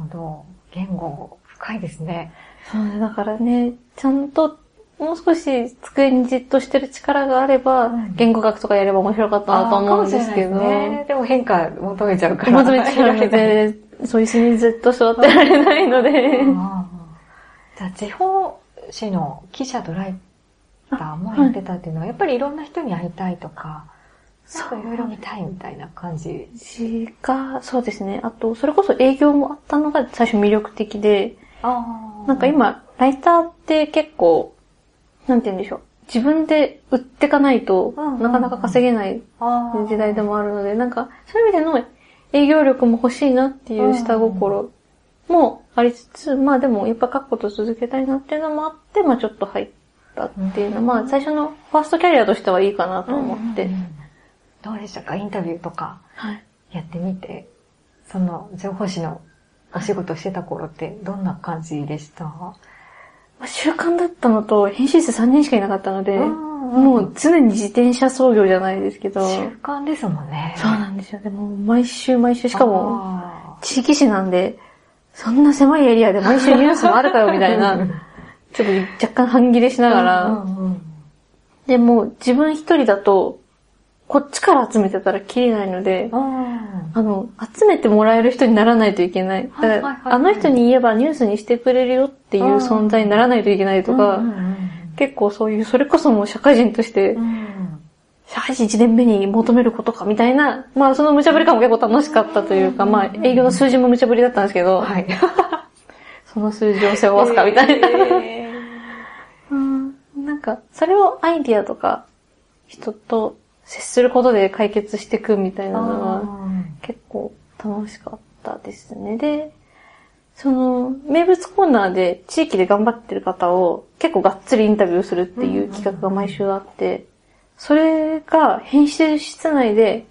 ほど。言語、深いですね。そうね、だからね、ちゃんと、もう少し机にじっとしてる力があれば、うん言語学とかやれば面白かったなと思うんですけど、ねでも変化求めちゃうから。求めちゃうので、そういう椅子にずっと座ってられないので、じゃあ、地方紙の記者ドライバーもやってたっていうのは、やっぱりいろんな人に会いたいとか、なんかいろいろ見たいみたいな感じ。私が、そうですね。あと、それこそ営業もあったのが最初魅力的で、あなんか、今、ライターって結構、なんて言うんでしょう。自分で売ってかないとなかなか稼げない時代でもあるので、なんか、そういう意味での営業力も欲しいなっていう下心もありつつ、まあでもやっぱ書くこと続けたいなっていうのもあって、まあちょっと入ったっていうのは、うんまあ最初のファーストキャリアとしてはいいかなと思って。どうでしたか？インタビューとかはい。やってみて、その情報誌のお仕事してた頃ってどんな感じでした？まあ習慣だったのと、編集室3人しかいなかったので、うんもう常に自転車操業じゃないですけど、習慣ですもんね。そうなんですよ。でも毎週毎週、しかも、あ地域紙なんで、そんな狭いエリアで毎週ニュースもあるかよみたいな、ちょっと若干半切れしーながら、でも自分一人だと、こっちから集めてたら切れないので、うんあの、集めてもらえる人にならないといけない。あの人に言えばニュースにしてくれるよっていう存在にならないといけないとか、結構そういう、それこそもう社会人としてう、ん。社会人1年目に求めることかみたいな、まあその無茶ぶり感も結構楽しかったというか、まあ営業の数字も無茶ぶりだったんですけど、はい。その数字を背負わすかみたいな。え うん。なんか、それをアイディアとか、人と接することで解決していくみたいーなのは、結構楽しかったですね。で、その、名物コーナーで地域で頑張ってる方を結構がっつりインタビューするっていう企画が毎週あって、それが編集室内で、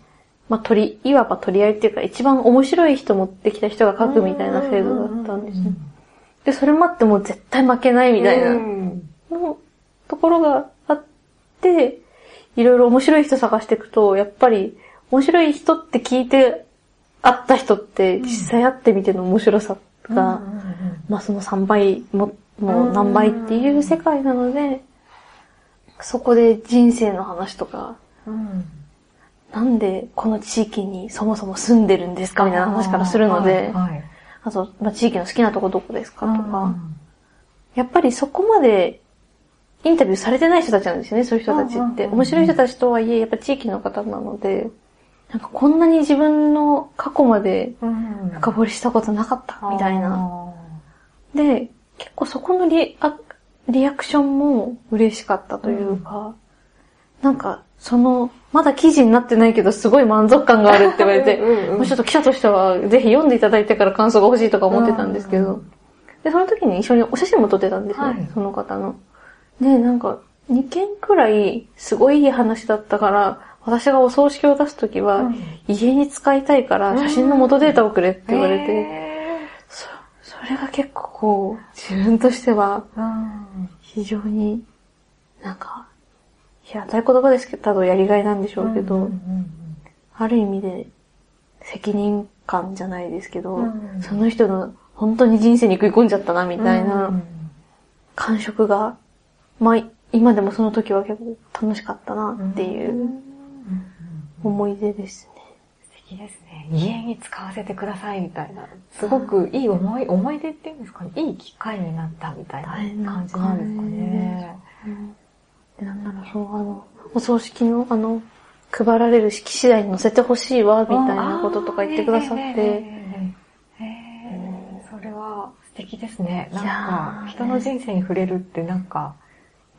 まあ、取り、いわば取り合いっていうか一番面白い人持ってきた人が書くみたいな制度だったんですね。で、それもあってもう絶対負けないみたいな。うんのところがあって、いろいろ面白い人探していくと、やっぱり面白い人って聞いて会った人って実際会ってみての面白さが、まあその3倍も、もう何倍っていう世界なので、そこで人生の話とか、うん。なんでこの地域にそもそも住んでるんですかみたいな話からするので、あと、まあ、地域の好きなとこどこですかとか、うん。やっぱりそこまでインタビューされてない人たちなんですよね、そういう人たちって。うんうんうんうん。面白い人たちとはいえ、やっぱ地域の方なので、なんかこんなに自分の過去までうん深掘りしたことなかったみたいな。あで、結構そこのリアリアクションも嬉しかったというか、なんかその、まだ記事になってないけどすごい満足感があるって言われて、うんうんうん。もうちょっと記者としてはぜひ読んでいただいてから感想が欲しいとか思ってたんですけど、で、その時に一緒にお写真も撮ってたんですね、はい。その方の。で、なんか、2件くらいすごいいい話だったから、私がお葬式を出すときは、うん。家に使いたいから写真の元データをくれって言われて、へそそれが結構こう、自分としては非常になんか、平たい言葉ですけど、ただやりがいなんでしょうけど、うんうんある意味で責任感じゃないですけど、うん。その人の本当に人生に食い込んじゃったなみたいうんな感触が、まあ今でもその時は結構楽しかったなっていう思い出ですね。素敵ですね。家に使わせてくださいみたいな。すごくいい思い、思い出っていうんですかね。いい機会になったみたいな感じなんですかね。でなんだろう、そう、あの、お葬式の、あの、配られる式次第に載せてほしいわ、みたいなこととか言ってくださって、それは素敵ですね。なんかー、人の人生に触れるってなんか、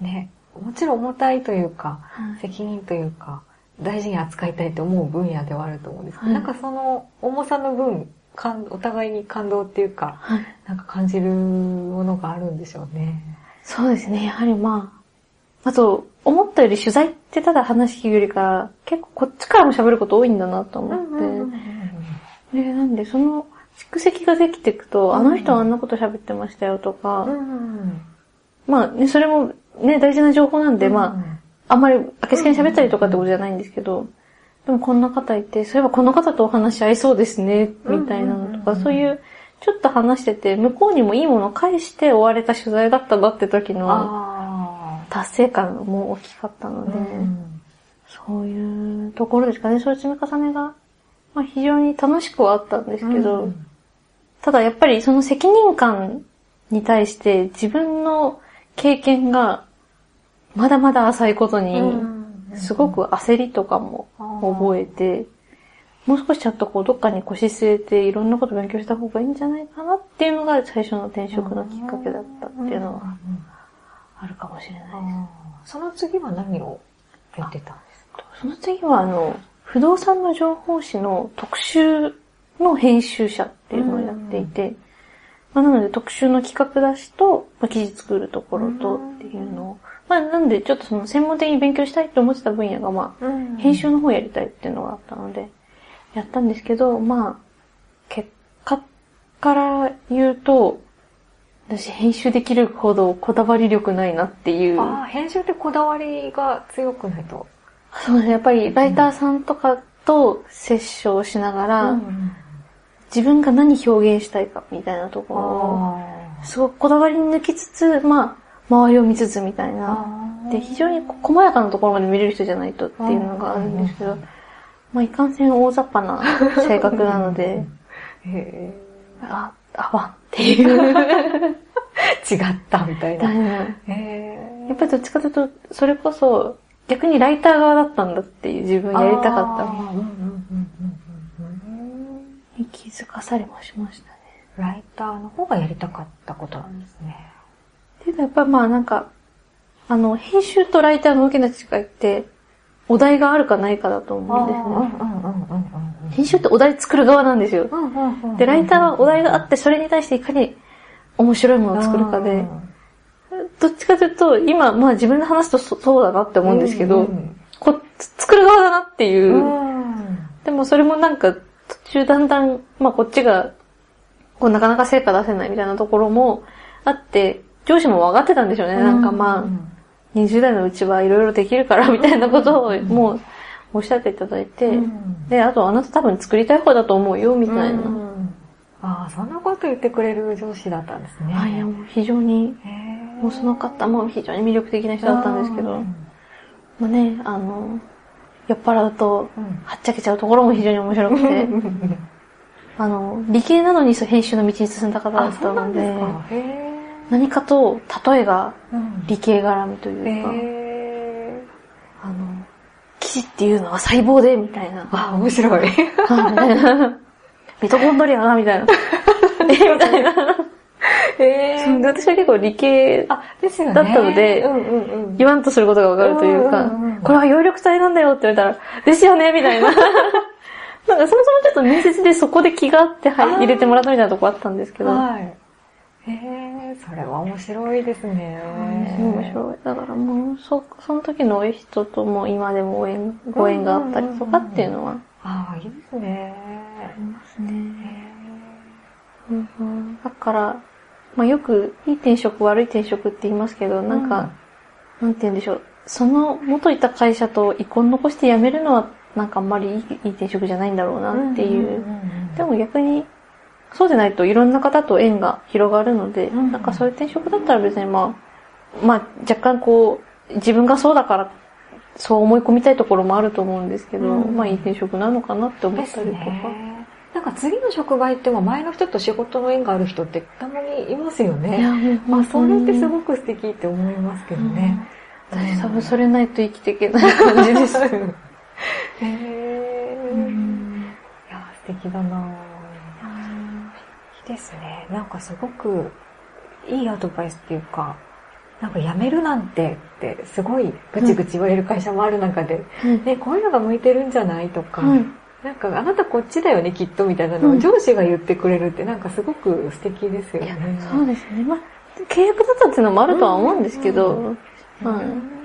ね、もちろん重たいというか、はい。責任というか、大事に扱いたいって思う分野ではあると思うんですけど、はい。なんかその重さの分、感お互いに感動っていうか、はい。なんか感じるものがあるんでしょうね。そうですね、やはりまあ、あと、思ったより取材ってただ話聞くよりか、結構こっちからも喋ること多いんだなと思って、で、なんでその蓄積ができていくと、うんあの人はあんなこと喋ってましたよとか、うん。まあね、それもね、大事な情報なんで、まあ、あんまり明けすけに喋ったりとかってことじゃないんですけど、でもこんな方いて、そういえばこの方とお話し合いそうですね、みたいなのとか、うんうんうんそういうちょっと話してて、向こうにもいいものを返して終われた取材だったなって時のあ達成感も大きかったのあ。で、うんそういうところですかね。そういう積み重ねが、まあ非常に楽しくはあったんですけど、うん。ただやっぱりその責任感に対して自分の経験がまだまだ浅いことに、すごく焦りとかも覚えて、もう少しちゃんとこうどっかに腰据えていろんなこと勉強した方がいいんじゃないかなっていうのが最初の転職のきっかけだったっていうのはあるかもしれない。です。その次は何をやってたんですか？その次はあの、不動産の情報誌の特集の編集者っていうのをやっていて、まあ、なので特集の企画出しと、まあ、記事作るところとっていうのを、まあなんでちょっとその専門的に勉強したいと思ってた分野がまあ、編集の方やりたいっていうのがあったので、やったんですけど、まあ、結果から言うと、私編集できるほどこだわり力ないなっていう。ああ、編集ってこだわりが強くないと。そうですね。やっぱりライターさんとかと接触しながら、自分が何表現したいかみたいなところを、あすごくこだわりに抜きつつ、まあ、周りを見つつみたいな。あ。で、非常に細やかなところまで見れる人じゃないとっていうのがあるんですけど、まあ、いかんせん大雑把な性格なので、へあ、あわんっていう。え 違ったみたいな。やへっぱりどっちかというと、それこそ、逆にライター側だったんだっていう自分やりたかったあーうんうんうんうんうんに気づかされもしましたね。ライターの方がやりたかったことなんですね。っていうかやっぱまあなんか、あの、編集とライターの大きな違いって、お題があるかないかだと思うんですね。編集ってお題作る側なんですよ。で、ライターはお題があって、それに対していかに面白いものを作るかで、どっちかというと、今、まあ自分で話すとそそうだなって思うんですけど、こ作る側だなっていうう、んでもそれもなんか、途中だんだん、まあこっちが、こうなかなか成果出せないみたいなところもあって、上司も分かってたんでしょうね。なんかまあ、20代のうちはいろいろできるからみたいなことをもうおっしゃっていただいて、で、あとあなた多分作りたい方だと思うよ、みたいな。ああ、そんなこと言ってくれる上司だったんですね。はい、もう非常に、もうその方も非常に魅力的な人だったんですけど、まあね、あの、酔っ払うと、うんはっちゃけちゃうところも非常に面白くて、あの、理系なのに編集の道に進んだ方だあ、ったのでか。へ何かと例えが理系絡みというか、へあの、記事っていうのは細胞で、みたいな。ーあ、面白い。はいみたいなミトコンドリアだ、みたいな。えみたいな。へで私は結構理系あ、ですよね。だったのでうんうんうん。言わんとすることがわかるというかうんうんうん、これは葉緑体なんだよって言われたら、ですよねみたいな。なんかそもそもちょっと面接でそこで気があって入れてもらったみたいなとこあったんですけど、はい。へえ、それは面白いですね。面白い。だからもう、そ、その時の人とも今でもご縁、ご縁があったりとかっていうのはああ、いいですね。ありますね。へうんうんだから、まあよく、いい転職、悪い転職って言いますけど、なんか、なんて言うんでしょう。その元いた会社と遺恨残して辞めるのは、なんかあんまりいいいい転職じゃないんだろうなっていう。でも逆に、そうでないといろんな方と縁が広がるので、うんなんかそういう転職だったら別にまあ、まあ若干こう、自分がそうだから、そう思い込みたいところもあると思うんですけど、うんまあいい転職なのかなって思でったりとか。なんか次の職場行っても前の人と仕事の縁がある人ってたまにいますよいね。まあそれってすく、ごく素敵って思いますけどね。私多分それないと生きていけない感じです。へえ。いや、素敵だなぁいいですね。なんかすごくいいアドバイスっていうか、なんか辞めるなんてってすごいぐちぐち言われる会社もある中で、ね、こういうのが向いてるんじゃないとか、はいなんかあなたこっちだよねきっとみたいなのをうん上司が言ってくれるってなんかすごく素敵ですよいやね。そうですね。まあ、契約だったっていうのもあるとは思うんですけど、うんはい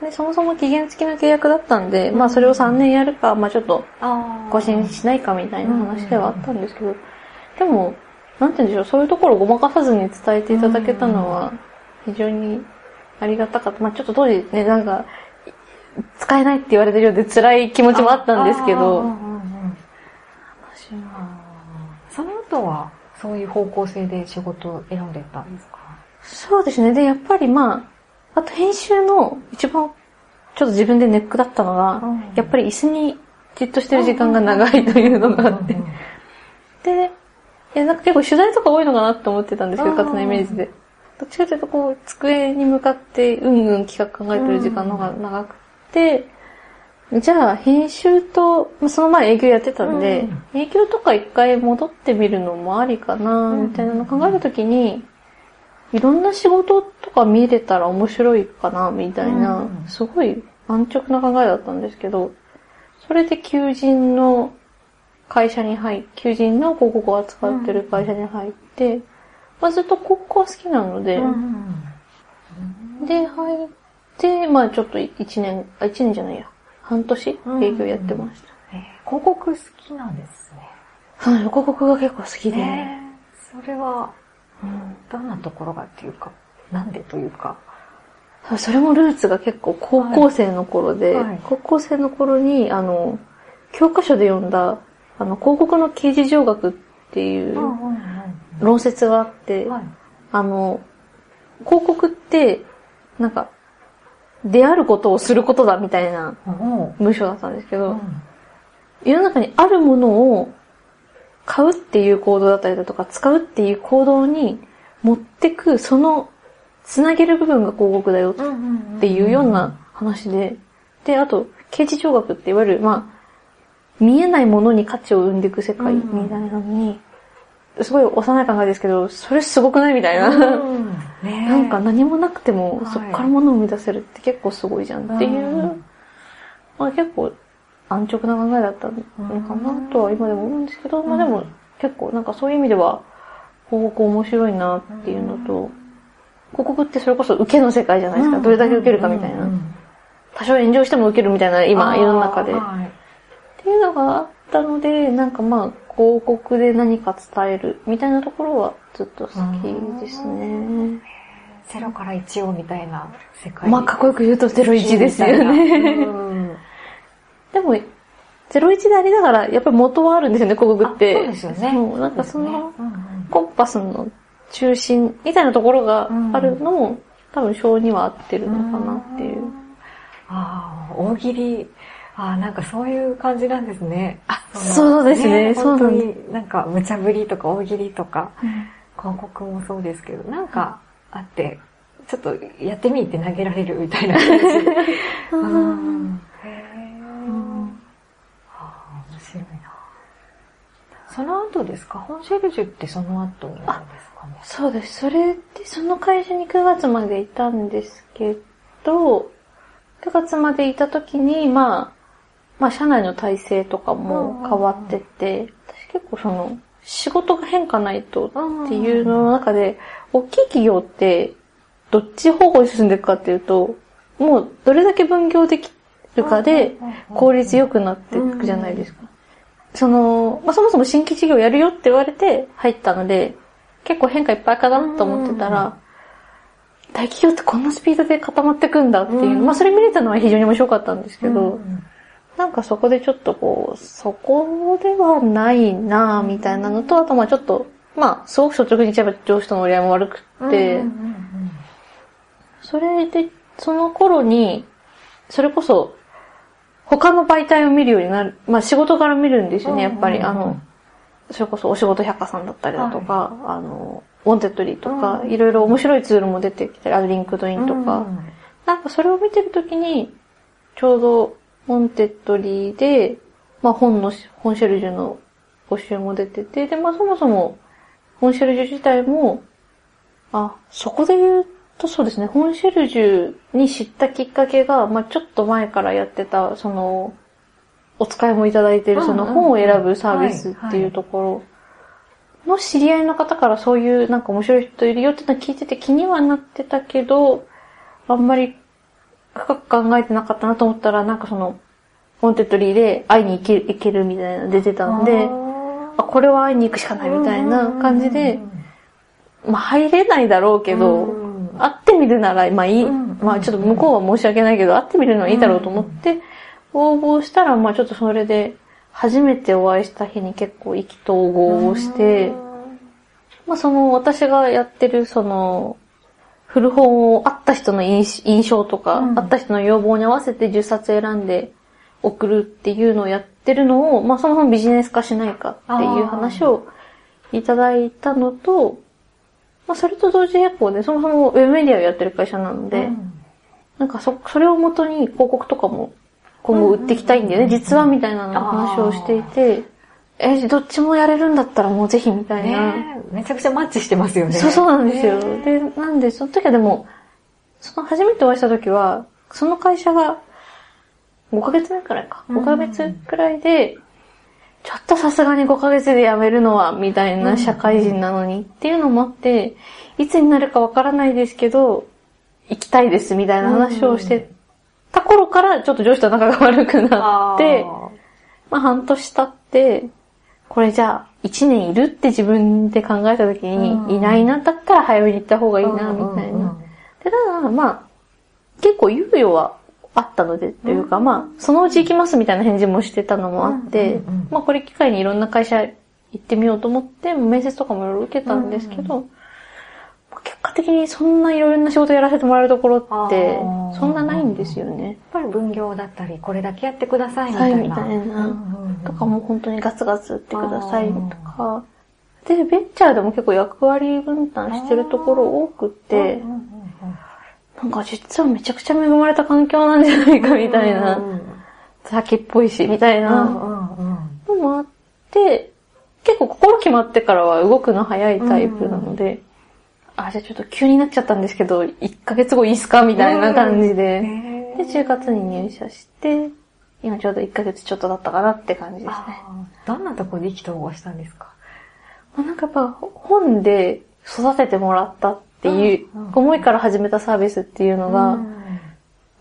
でそもそも期限付きの契約だったんで、まあそれを3年やるか、まあちょっと更新しないかみたいな話ではあったんですけど、でも、なんて言うんでしょう、そういうところをごまかさずに伝えていただけたのは、非常にありがたかった。まあちょっと当時ね、なんか、使えないって言われてるようで辛い気持ちもあったんですけど、うんうんうん私はその後はそういう方向性で仕事を選んでたんですかそうですね。で、やっぱりまあ、あと編集の一番ちょっと自分でネックだったのが、うんやっぱり椅子にじっとしてる時間が長いというのがあって。で、いや、なんか結構取材とか多いのかなって思ってたんですけど、勝手なイメージで。どっちかというと、こう、机に向かって、うんうん企画考えてる時間の方が長く、じゃあ、編集と、まあその前営業やってたんで、営業とか一回戻ってみるのもありかな、みたいなのを考えるときに、いろんな仕事とか見れたら面白いかな、みたいな、うん。すごい安直な考えだったんですけど、それで求人の会社に入っ求人の広告を扱ってる会社に入って、まあ、ずっと広告は好きなので、うん。で、入って、まあちょっと一年、あ、一年じゃないや、半年うん営業やってました。えー広告好きなんですね。はい、広告が結構好きで、えーそれは、うんどんなところがっていうか、なんでというか。それもルーツが結構高校生の頃で、はいはい高校生の頃に、あの、教科書で読んだ、あの、広告の刑事上学っていう論説があって、はい。あの、広告って、なんか、出会うことをすることだみたいなお文章だったんですけど、うん。世の中にあるものを買うっていう行動だったりだとか、使うっていう行動に持ってく、その、つなげる部分が広告だよっていうような話で、で、あと、刑事上学っていわゆる、まあ、見えないものに価値を生んでいく世界みたいなのに、すごい幼い考えですけど、それすごくないみたいな。うん。ね。え なんか何もなくても、はい。そこから物を生み出せるって結構すごいじゃんっていう、うん。まあ結構安直な考えだったのかなとは今でも思うんですけど、まあでも結構なんかそういう意味では、広告面白いなっていうのと、広告ってそれこそ受けの世界じゃないですか。どれだけ受けるかみたいな。多少炎上しても受けるみたいな、今、世の中で。っはい。ていうのがあったので、なんかまあ、広告で何か伝えるみたいなところはずっと好きですね。ゼロから一をみたいな世界。まあ、かっこよく言うと01ですよね。うんでも、01でありながら、やっぱり元はあるんですよね、広告って。あそうですよねそうなんかその、コンパスの中心みたいなところがあるのも、多分性には合ってるのかなっていう。ああ、大喜利。ああ、なんかそういう感じなんですね。あ、のそうですねそう本当になんか無茶ぶりとか大喜利とか、広告もそうですけど、なんかあって、ちょっとやってみって投げられるみたいな感じ。うんへーああ、面白いな。その後ですか？本シェルジュってその後になるんですかね？そうです。それで、その会社に9月までいたんですけど、9月までいた時に、まあ、まあ、社内の体制とかも変わってて、私結構その、仕事が変化ないとっていうのの中で、大きい企業って、どっち方向に進んでいくかっていうと、もうどれだけ分業できるかで、効率良くなっていくじゃないですか。その、まあ、そもそも新規事業やるよって言われて入ったので、結構変化いっぱいかなと思ってたら、大企業ってこんなスピードで固まってくんだっていう、うん。まあそれ見れたのは非常に面白かったんですけど、うんなんかそこでちょっとこう、そこではないなぁみたいなのと、あとまあちょっと、まあすごく率直に言っちゃえば上司との折り合いも悪くって、うんうんそれで、その頃に、それこそ、他の媒体を見るようになる、まあ仕事から見るんですよね、やっぱり。うん。うんうんあの、それこそお仕事百科さんだったりだとか、あの、ウォンテッドリーとか、うんいろいろ面白いツールも出てきたり、あとリンクドインとか、うん。なんかそれを見てるときに、ちょうど、ウォンテッドリーで、まあ本の、本シェルジュの募集も出てて、で、まあそもそも、本シェルジュ自体も、あ、そこで言うとそうですね、本シェルジュに知ったきっかけが、まあちょっと前からやってた、その、お使いもいただいている、その本を選ぶサービスっていうところの知り合いの方からそういうなんか面白い人いるよってのを聞いてて気にはなってたけど、あんまり深く考えてなかったなと思ったら、なんかその、ウォンテッドリーで会いに行け行けるみたいなの出てたんで、あ、これは会いに行くしかないみたいな感じで、まあ入れないだろうけど、うん会ってみるなら、まあいい、うんまあちょっと向こうは申し訳ないけど、会ってみるのはいいだろうと思って、応募したら、まあちょっとそれで、初めてお会いした日に結構意気投合をして、まあその私がやってるその、古本を、あった人の印印象とか、うん。あった人の要望に合わせて10冊選んで送るっていうのをやってるのを、まあその本ビジネス化しないかっていう話をいただいたのと、まあそれと同時並行で、そもそもウェブメディアをやってる会社なので、うん。なんかそ、それをもとに広告とかも今後売っていきたいんだよね、実はみたいな話をしていて、え、どっちもやれるんだったらもうぜひみたいな。ねえめちゃくちゃマッチしてますよね。そうそうなんですよ。ねで、なんで、その時はでも、その初めてお会いした時は、その会社が5ヶ月目くらいか。うん5ヶ月くらいで、ちょっとさすがに5ヶ月で辞めるのは、みたいな社会人なのにっていうのもあって、いつになるかわからないですけど、行きたいですみたいな話をしてた頃から、ちょっと上司と仲が悪くなって、あまあ半年経って、これじゃあ1年いるって自分で考えた時うん。に、いないなだったら早めに行った方がいいーな、みたいな。で、ただまあ、結構猶予はあったので、というか、まあ、そのうち行きますみたいな返事もしてたのもあってまあこれ機会にいろんな会社行ってみようと思って、面接とかもいろいろ受けたんですけど、まあ結果的にそんないろいろな仕事やらせてもらえるところってそんなないんですよね。やっぱり分業だったり、これだけやってくださいみはい、たいな。みたいな。とかも。も本当にガツガツ打ってくださいとか。で、ベンチャーでも結構役割分担してるところ多くってなんか実はめちゃくちゃ恵まれた環境なんじゃないかみたいな先っぽいし、みたいなのもあって、結構心決まってからは動くの早いタイプなので、あ、じゃあちょっと急になっちゃったんですけど、1ヶ月後いいっすか？みたいな感じで。で、10月に入社して、今ちょうど1ヶ月ちょっとだったかなって感じですね。どんなところで意気投合したんですか？まあなんかやっぱ本で育ててもらったっていう思いから始めたサービスっていうのが、うん。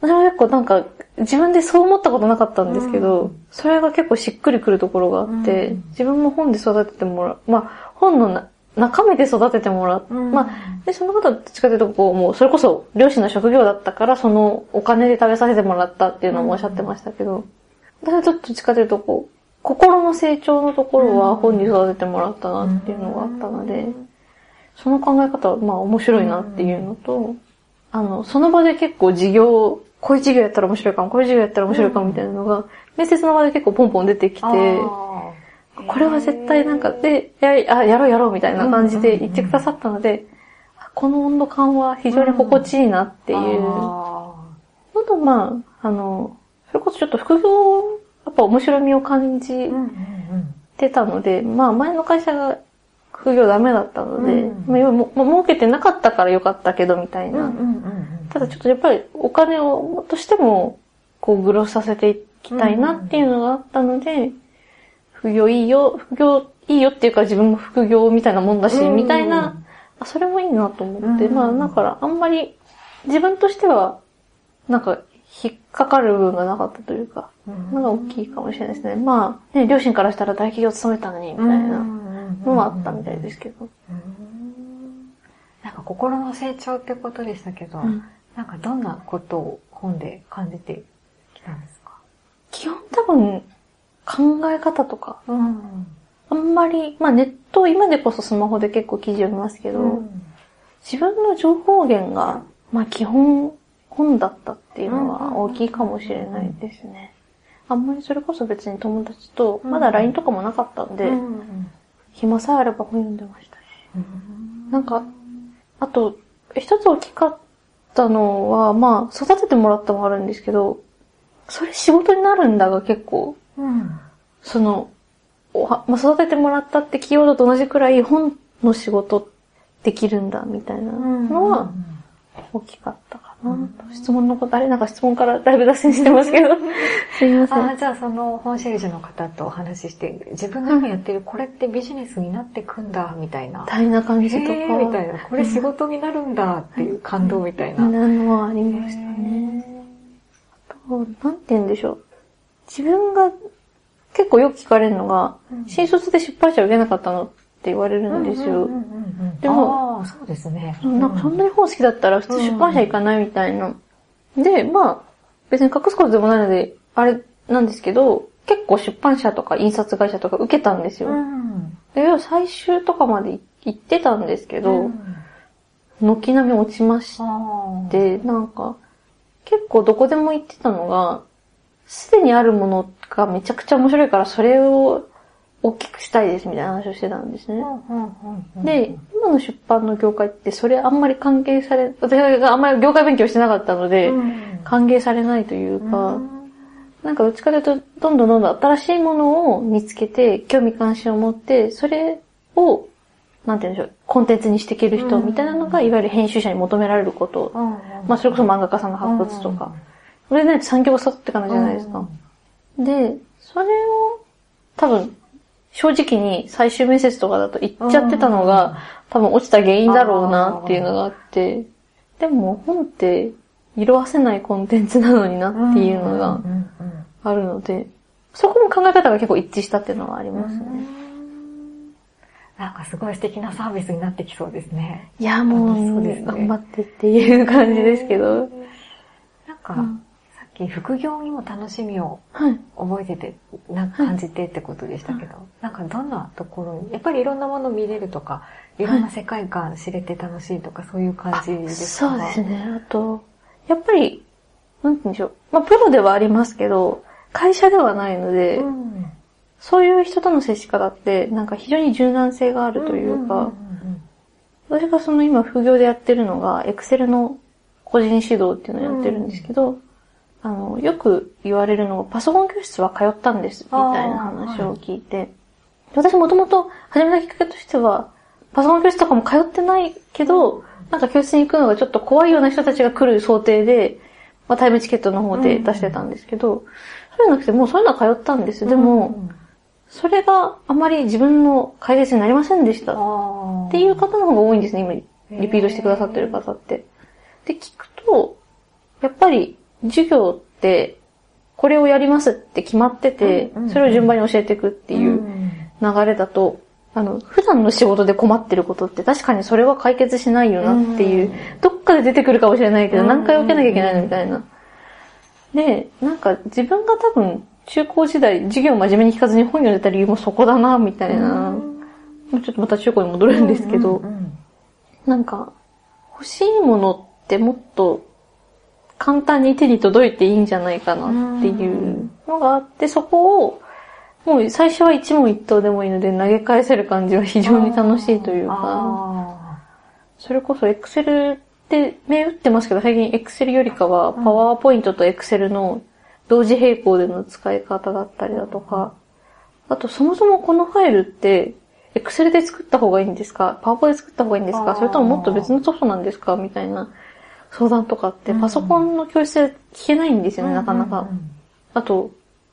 私も結構なんか自分でそう思ったことなかったんですけど、うん。それが結構しっくりくるところがあって、うん。自分も本で育ててもらう、まあ本のな中身で育ててもらう。うん。まあ、で、その方はどっちかというと、こう、もう、それこそ、漁師の職業だったから、そのお金で食べさせてもらったっていうのもおっしゃってましたけど、私はちょっとどっちかというと、こう、心の成長のところは本に育ててもらったなっていうのがあったので、その考え方は、まあ面白いなっていうのと、あの、その場で結構事業、こういう事業やったら面白いかも、こういう事業やったら面白いかもみたいなのが、面接の場で結構ポンポン出てきて、これは絶対なんか、で、やあやろうやろうみたいな感じで言ってくださったので、あこの温度感は非常に心地いいなっていう。のあと、まあ、あの、それこそちょっと副業、やっぱ面白みを感じーうんうんてたので、まあ前の会社が副業ダメだったので、うんまあ要はもまあ儲けてなかったからよかったけどみたいな。うんうんうんうん。ただちょっとやっぱりお金を、としても、こう、グロスさせていきたいなっていうのがあったので、副業いいよ、副業いいよっていうか自分も副業みたいなもんだし、うん。みたいな、あそれもいいなと思って、うん。まあだからあんまり自分としては、なんか引っかかる部分がなかったというか、うん。のが大きいかもしれないですね。まあ、ね、両親からしたら大企業勤めたのに、みたいな。のはあったみたいですけど。うん。なんか心の成長ってことでしたけど、うん。なんかどんなことを本で感じてきたんですか？基本多分、考え方とか、うん。あんまり、まあネット、今でこそスマホで結構記事読みますけど、自分の情報源が、まあ基本本だったっていうのは大きいかもしれないですね。あんまりそれこそ別に友達と、まだ LINE とかもなかったんで、うん暇さえあれば本読んでましたし。うんなんか、あと、一つ大きかったのは、まあ、育ててもらったもあるんですけど、それ仕事になるんだが結構、うんその、おはまあ、育ててもらったってキーワードと同じくらい本の仕事できるんだみたいなのは大きかったかな。うん質問のこと、あれなんか質問からだいぶ脱線してますけど、すいません。ああ、じゃあその本シェルジュの方とお話しして、自分が今やってるこれってビジネスになってくんだ、みたいな。みたいな感じとか、みたいな。これ仕事になるんだっていう感動みたいな。なのはありましたね。あと、なんて言うんでしょう。自分が結構よく聞かれるのが、うん新卒で出版社受けなかったのって言われるんですよ。でもそうですね。なんかそんなに本好きだったら普通出版社行かないみたいな。で、まあ、別に隠すことでもないので、あれなんですけど、結構出版社とか印刷会社とか受けたんですよ。うん。で、最終とかまで行ってたんですけど、うん軒並み落ちまして、なんか、結構どこでも行ってたのが、すでにあるものがめちゃくちゃ面白いから、それを大きくしたいですみたいな話をしてたんですね。で、今の出版の業界ってそれあんまり関係され、私があんまり業界勉強してなかったので、うん歓迎されないというか、うんなんかどっちかというと、どんどんどんどん新しいものを見つけて、興味関心を持って、それを、なんて言うんでしょう、コンテンツにしていける人みたいなのが、いわゆる編集者に求められること。まあ、それこそ漫画家さんの発掘とか。それでないと産業が育っていかないじゃないですか。で、それを、多分、正直に最終面接とかだと言っちゃってたのが、多分落ちた原因だろうなっていうのがあって、でも本って色褪せないコンテンツなのになっていうのがあるので、そこの考え方が結構一致したっていうのはありうんますね。なんかすごい素敵なサービスになってきそうですね。いや、もう、そうですね頑張ってっていう感じですけど。なんか、き副業にも楽しみをはい。覚えてて、なんか感じてってことでしたけど、なんかどんなところに、やっぱりいろんなもの見れるとか、いろんな世界観知れて楽しいとか、そういう感じですか？そうですね。あと、やっぱり、なんて言うんでしょう。まあ、プロではありますけど、会社ではないので、うん。そういう人との接し方って、なんか非常に柔軟性があるというか、私がその今副業でやってるのが、エクセルの個人指導っていうのをやってるんですけど、あの、よく言われるのが、パソコン教室は通ったんです、みたいな話を聞いて、私もともと始めたきっかけとしては、パソコン教室とかも通ってないけど、なんか教室に行くのがちょっと怖いような人たちが来る想定で、まあ、タイムチケットの方で出してたんですけど、そういうのなくて、もうそういうのは通ったんです。でも、それがあまり自分の解決になりませんでした。っっていう方の方が多いんですね、今、リピートしてくださってる方って。で、聞くと、やっぱり、授業って、これをやりますって決まっててそれを順番に教えていくっていう流れだと、あの、普段の仕事で困ってることって確かにそれは解決しないよなっていう、どっかで出てくるかもしれないけど、うん。何回受けなきゃいけないのみたいな。で、なんか自分が多分、中高時代、授業真面目に聞かずに本読んでた理由もそこだな、みたいな。ちょっとまた中高に戻るんですけど、なんか、欲しいものってもっと簡単に手に届いていいんじゃないかなっていうのがあって、そこを、もう最初は一問一答でもいいので投げ返せる感じが非常に楽しいというか、あそれこそ Excel って銘打ってますけど、最近 Excel よりかはパワーポイントと Excel の同時並行での使い方だったりだとか、あとそもそもこのファイルって、Excel で作った方がいいんですか？パワポで作った方がいいんですか？それとももっと別のソフトなんですか？みたいな相談とかってうんパソコンの教室で聞けないんですよね、なかなか。あと、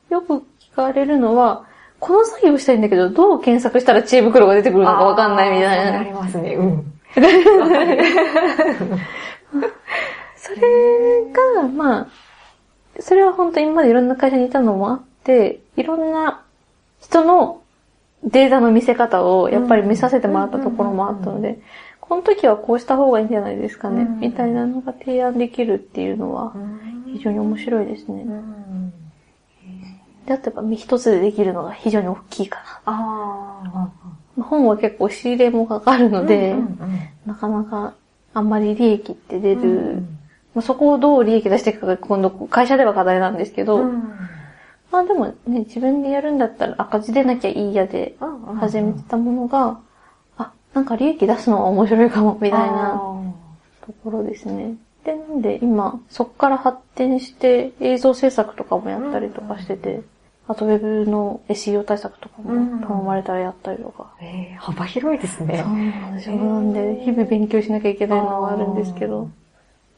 よく聞かれるのは、この作業したいんだけど、どう検索したら知恵袋が出てくるのかわかんないみたいなあ。りますね。うん。それが、まあ、それは本当に今までいろんな会社にいたのもあって、いろんな人のデータの見せ方をやっぱり見させてもらったところもあったので、この時はこうした方がいいんじゃないですかね、うん。みたいなのが提案できるっていうのは非常に面白いですね。で、あとやっぱ一つでできるのが非常に大きいか。な。まあ本は結構仕入れもかかるので、うんうんなかなかあんまり利益って出る、うん。まあ、そこをどう利益出していくかが今度会社では課題なんですけど、うん。まあでもね、自分でやるんだったら赤字出なきゃいいやでうん始めてたものが、あ、なんか利益出すのは面白いかも、みたいなあところですね。で、なんで今、そこから発展して映像制作とかもやったりとかしてて、あとウェブの SEO 対策とかうんも頼まれたらやったりとか。ーえー幅広いですねそう。なんですよ。なんで、日々勉強しなきゃいけないのはあるんですけど。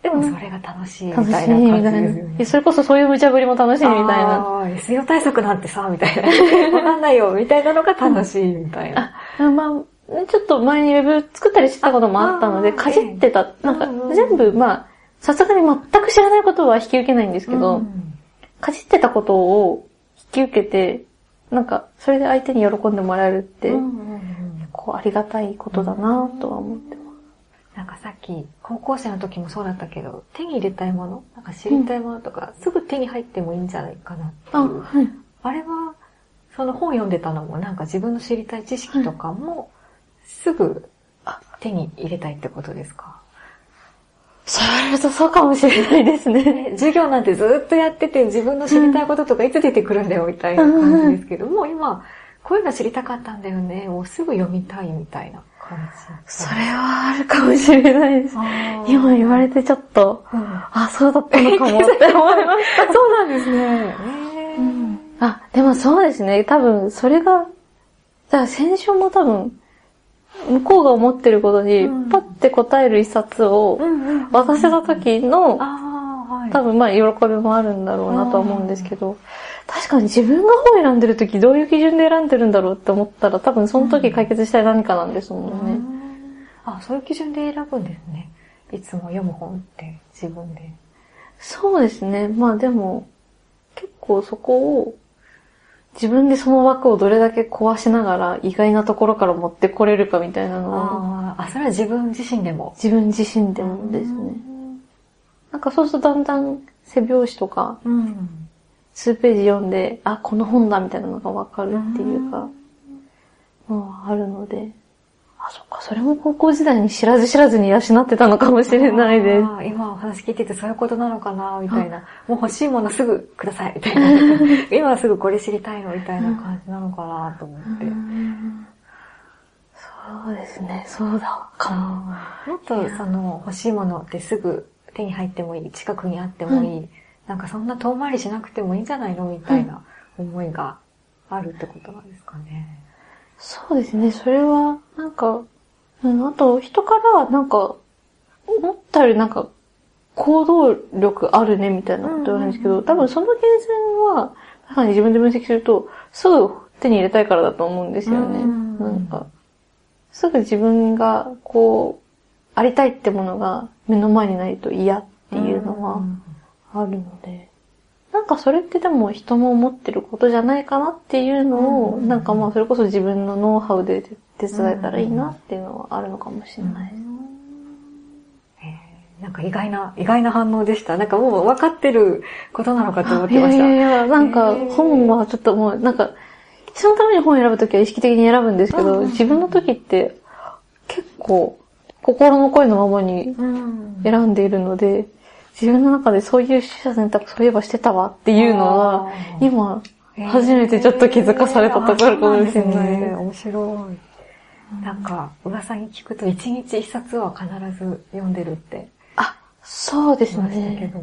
でもそれが楽しいみたいな感じですよね。。それこそそういう無茶ぶりも楽しいみたいな。SEO 対策なんてさ、みたいな。わかんないよ、みたいなのが楽しいみたいな。あまあ、ちょっと前にウェブ作ったりしてたこともあったので、ああかじってた。なんかうんうん全部、まあ、さすがに全く知らないことは引き受けないんですけど、うんかじってたことを引き受けて、なんか、それで相手に喜んでもらえるって、うんうんうんこう、ありがたいことだなとは思ってまなんかさっき、高校生の時もそうだったけど、手に入れたいもの、なんか知りたいものとか、すぐ手に入ってもいいんじゃないかなってす。あ、いう。はい。あれは、その本読んでたのも、なんか自分の知りたい知識とかも、すぐ手に入れたいってことですか？そう言われるとそうかもしれないですね。ね授業なんてずっとやってて自分の知りたいこととかいつ出てくるんだよみたいな感じですけども、今、こういうの知りたかったんだよね。もうすぐ読みたいみたいな感じ。それはあるかもしれないです。今言われてちょっと、うんあ、そうだったのかもって思いました。そうなんですね。あ、でもそうですね。多分、それが、だから先週も多分、向こうが思ってることにうん、パッて答える一冊をん渡せた時の。多分まあ喜びもあるんだろうなとは思うんですけど、確かに自分が本選んでる時どういう基準で選んでるんだろうって思ったら多分その時解決したい何かなんですもんね。あ、そういう基準で選ぶんですね。いつも読む本って自分で。そうですね。まあでも、結構そこを、自分でその枠をどれだけ壊しながら意外なところから持ってこれるかみたいなのは、ああ、それは自分自身でも。自分自身でもですね。なんかそうするとだんだん背表紙とかうん。数ページ読んで、あ、この本だみたいなのがわかるっていうか、のはあるので、あ、そっか、それも高校時代に知らず知らずに養ってたのかもしれないです。今お話聞いててそういうことなのかな、みたいな。もう欲しいものすぐください、みたいな。今はすぐこれ知りたいの、みたいな感じなのかなと思って。そうですね、そうだかも。もっとその欲しいものってすぐ手に入ってもいい、近くにあってもいい、なんかそんな遠回りしなくてもいいんじゃないのみたいな思いがあるってことなんですかね。そうですね、それは、なんか、うん、あと、人から、なんか、思ったよりなんか、行動力あるね、みたいなこと言われるんですけど、多分その源泉は、確かに自分で分析すると、すぐ手に入れたいからだと思うんですよね。うんなんか、すぐ自分が、こう、ありたいってものが目の前にないと嫌っていうのはあるので、なんかそれってでも人も思ってることじゃないかなっていうのを、うんなんかまあそれこそ自分のノウハウで手伝えたらいいなっていうのはあるのかもしれないです。へーなんか意外な、意外な反応でした。なんかもう分かってることなのかと思ってました。いやいや、なんか本はちょっともう、なんか、人のために本を選ぶときは意識的に選ぶんですけど、うんうん自分の時って結構心の声のままにうん選んでいるので、自分の中でそういう取捨選択そういえばしてたわっていうのはあ、ー今、初めてちょっと気づかされたところかもしれないあそうなんですね。面白い。なんか、噂に聞くと一日一冊は必ず読んでるってあ、そうですね。ど。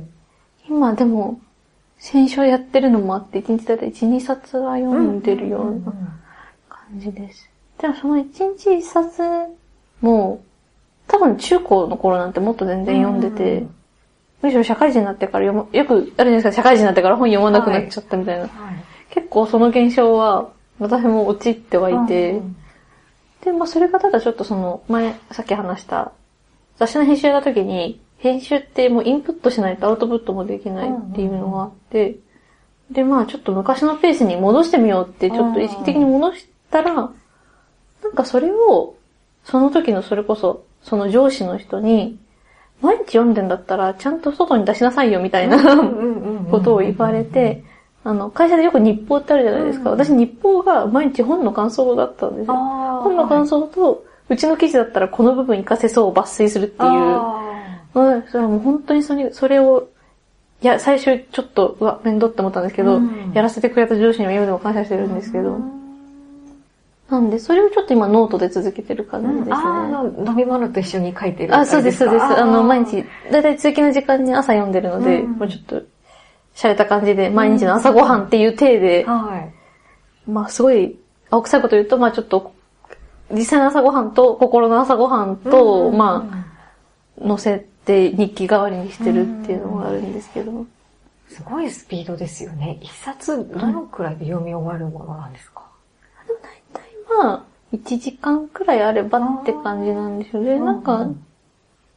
今でも、先週やってるのもあって、1日だいたい1、2冊は読んでるような感じです。でもその1日1冊も、多分中高の頃なんてもっと全然読んでて、うんむしろ社会人になってから読む、よくあるじゃないですか、社会人になってから本読まなくなっちゃったみたいな。はい。結構その現象は、私も陥ってはいて、うんで、まあそれがただちょっとその、前、さっき話した、雑誌の編集やった時に、編集ってもうインプットしないとアウトプットもできないっていうのがあって、で、まあちょっと昔のペースに戻してみようって、ちょっと意識的に戻したら、なんかそれを、その時のそれこそ、その上司の人に、毎日読んでんだったら、ちゃんと外に出しなさいよみたいなことを言われて、あの、会社でよく日報ってあるじゃないですか。うん私日報が毎日本の感想だったんですよ。本本の感想と、うちの記事だったらこの部分活かせそうを抜粋するっていう。うん、それはもう本当にそれそれを、いや、最初ちょっと、うわ、面倒って思ったんですけど、うん。やらせてくれた上司には今でも感謝してるんですけど、なんで、それをちょっと今ノートで続けてる感じですね。ああ、飲み物と一緒に書いてる。あ、そうです、そうです。あの、毎日。日、だいたい通勤の時間に朝読んでるので、うんもうちょっと、洒落た感じで、毎日の朝ごはんっていう体で、はい。まあすごい、青臭いこと言うと、まあちょっと、実際の朝ごはんと、心の朝ごはんと、うんまあ、載せて日記代わりにしてるっていうのがあるんですけど、すごいスピードですよね。一冊どのくらいで読み終わるものなんですか？まあ、1時間くらいあればって感じなんですよね。なんか、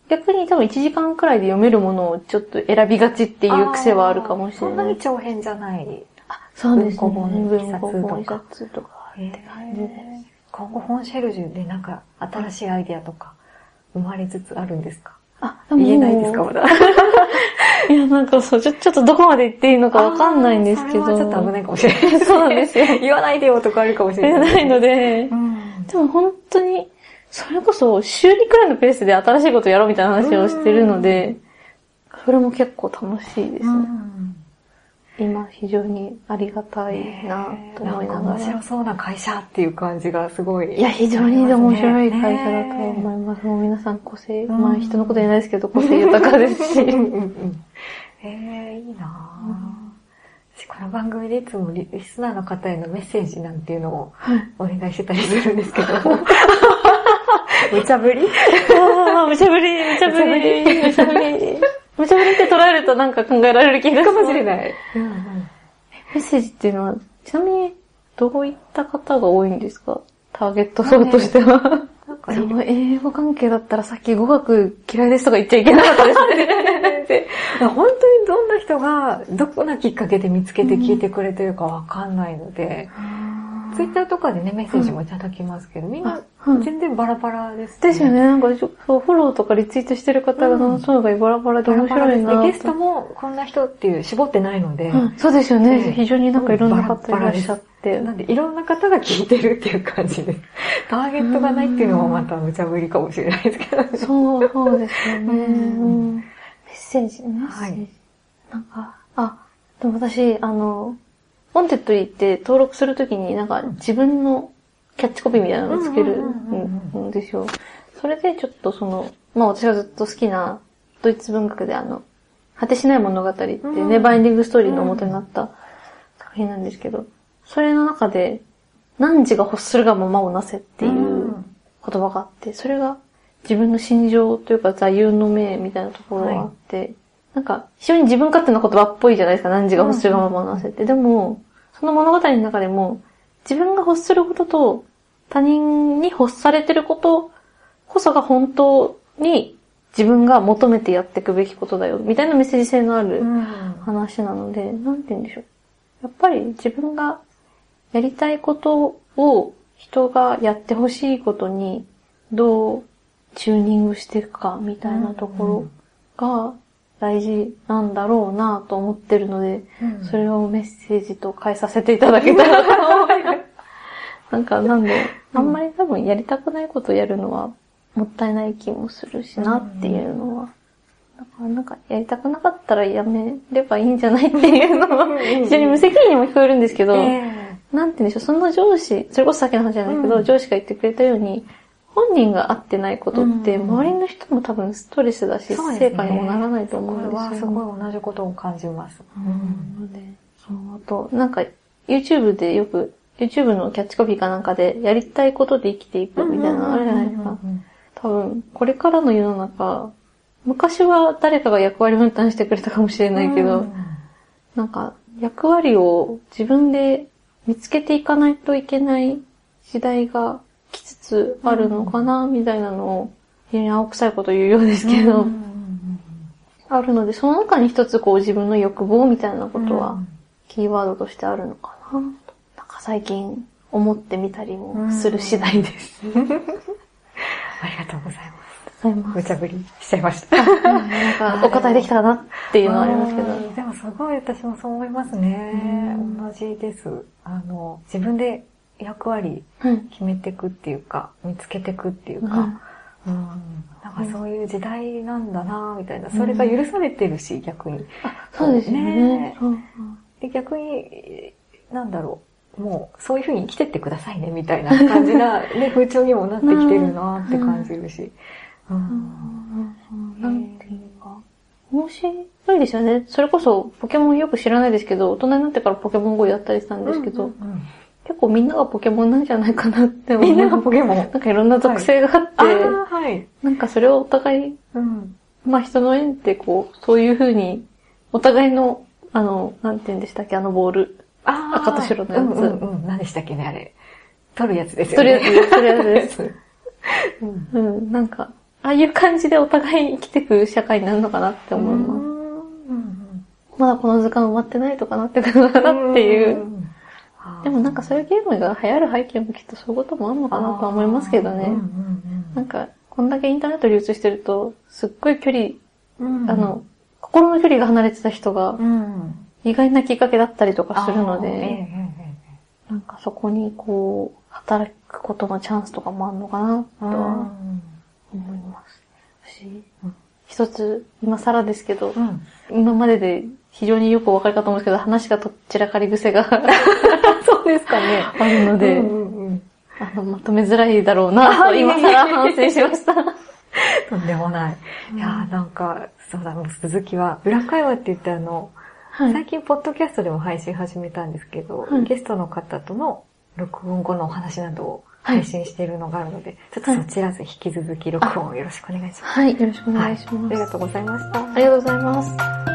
逆に多分1時間くらいで読めるものをちょっと選びがちっていう癖はあるかもしれそんな。ないに長編じゃない。そうですね。文庫本文一冊とか冊とかって感じです。今後本シェルジュでなんか新しいアイデアとか生まれつつあるんですか？あ、でも言えないですかまだ。いや、なんかそう、ちょ、ちょっとどこまで言っていいのかわかんないんですけど。あーそれはちょっと危ないかもしれない。そうなんですよ。言わないでよとかあるかもしれ言えない。ないので、うん。でも本当に、それこそ週2くらいのペースで新しいことやろうみたいな話をしてるので、それも結構楽しいですね。今非常にありがたいなと思いながら。面白そうな会社っていう感じがすごい、いや、非常に面白い会社だと思います。もう皆さん個性、まあ人のこと言えないですけど、個性豊かですし。ええいいな私この番組でいつもリスナーの方へのメッセージなんていうのをお願いしてたりするんですけど。無茶ぶり？無茶ぶり、無茶ぶり、無茶ぶり？無茶ぶりって捉えるとなんか考えられる気がする。かもしれない。メッセージっていうのは、ちなみにどういった方が多いんですか？ターゲット層としては。なんかその英語関係だったらさっき語学嫌いですとか言っちゃいけなかったですね。本当にどんな人がどこなきっかけで見つけて聞いてくれてるかわかんないので、ツイッターとかでね、メッセージもいただきますけど、みんな全然バラバラです、ね。ですよね。なんかそう、フォローとかリツイートしてる方がそうがバラバラで面白いな、ゲストもこんな人っていう絞ってないので。そうですよね。非常になんかいろんな方いらっしゃって。なんでいろんな方が聞いてるっていう感じです。ターゲットがないっていうのもまた無茶ぶりかもしれないですけど、ね、そう、そうですよね。メッセージ、メッセージ。なんか、あ、でも私、あの、ウォンテッドリーって登録するときになんか自分のキャッチコピーみたいなのをつけるんですよ。それでちょっとその、まあ私がずっと好きなドイツ文学であの、果てしない物語ってね、ネバーエンディングストーリーの元になった作品なんですけど、それの中で、何時が欲するがままをなせっていう言葉があって、それが自分の心情というか座右の銘みたいなところがあって、なんか、非常に自分勝手な言葉っぽいじゃないですか、何時が欲するがままなせって。でも、その物語の中でも、自分が欲することと、他人に欲されてることこそが本当に自分が求めてやっていくべきことだよ、みたいなメッセージ性のある話なので、うん、なんて言うんでしょう。やっぱり自分がやりたいことを人がやってほしいことにどうチューニングしていくか、みたいなところが大事なんだろうなと思ってるので、うん、それをメッセージと変えさせていただけたらと思います。なんか、なんで、あんまり多分やりたくないことやるのはもったいない気もするしなっていうのは。だからなんかやりたくなかったらやめればいいんじゃないっていうのは、非常に無責任にも聞こえるんですけど、えー、なんて言うんでしょう、その上司、それこそさっきの話じゃないけど、うん、上司が言ってくれたように、本人が合ってないことって、周りの人も多分ストレスだし、成果にもならないと思うんですよ、ね。これはすごい同じことを感じます。うん。で、そう、あと、なんか、YouTube でよく、YouTube のキャッチコピーかなんかで、やりたいことで生きていくみたいなのあるじゃないですか。多分、これからの世の中、昔は誰かが役割分担してくれたかもしれないけど、なんか、役割を自分で見つけていかないといけない時代がきつつあるのかな、みたいなのを、非常に青臭いこと言うようですけど、あるので、その中に一つこう自分の欲望みたいなことは、キーワードとしてあるのかな、なんか最近思ってみたりもする次第です。ありがとうございます。ございます。無茶ぶりしちゃいました。なんか、お答えできたらなっていうのはありますけど。でもすごい私もそう思いますね。同じです。あの、自分で役割決めていくっていうか、うん、見つけていくっていうか、うん、なんかそういう時代なんだなみたいな、それが許されてるし、逆に。あ、そうですね。で逆に、なんだろう、もうそういうふうに生きてってくださいね、みたいな感じな、ね、風潮にもなってきてるなって感じるし。なんていうか、面白いですよね。それこそ、ポケモンよく知らないですけど、大人になってからポケモン GO やったりしたんですけど、結構みんながポケモンなんじゃないかなって思う。みんながポケモン？なんかいろんな属性があって、はい、なんかそれをお互い、うん、まあ人の縁ってこう、そういう風に、お互いの、あの、なんて言うんでしたっけ、あのボール。赤と白のやつ。うんうんうん、何でしたっけね、あれ。取るやつですよね。取るやつ取るやつです。うん、うん、なんか、ああいう感じでお互い生きていく社会になるのかなって思います。まだこの図鑑埋まってないとかなってくるのかなっていう。でもなんかそういうゲームが流行る背景もきっとそういうこともあるのかなとは思いますけどね。なんか、こんだけインターネット流通してると、すっごい距離、うん、あの、心の距離が離れてた人が、意外なきっかけだったりとかするので、なんかそこにこう、働くことのチャンスとかもあるのかな、とはうん思います。しうん一つ、今更ですけど、うん。今までで非常によくお分かるかと思うんですけど、話がとっちらかり癖が ですかね。あるので、うんうんうんあの、まとめづらいだろうな、あと今更反省しました。とんでもない。いやーなんか、そうだ、もう鈴木は、裏会話って言ってあの、はい。最近ポッドキャストでも配信始めたんですけど、はいゲストの方との録音後のお話などをはい配信しているのがあるので、ちょっとそちらで引き続き録音をよろしくお願いします。はい、よろしくお願いします。ありがとうございました。ありがとうございます。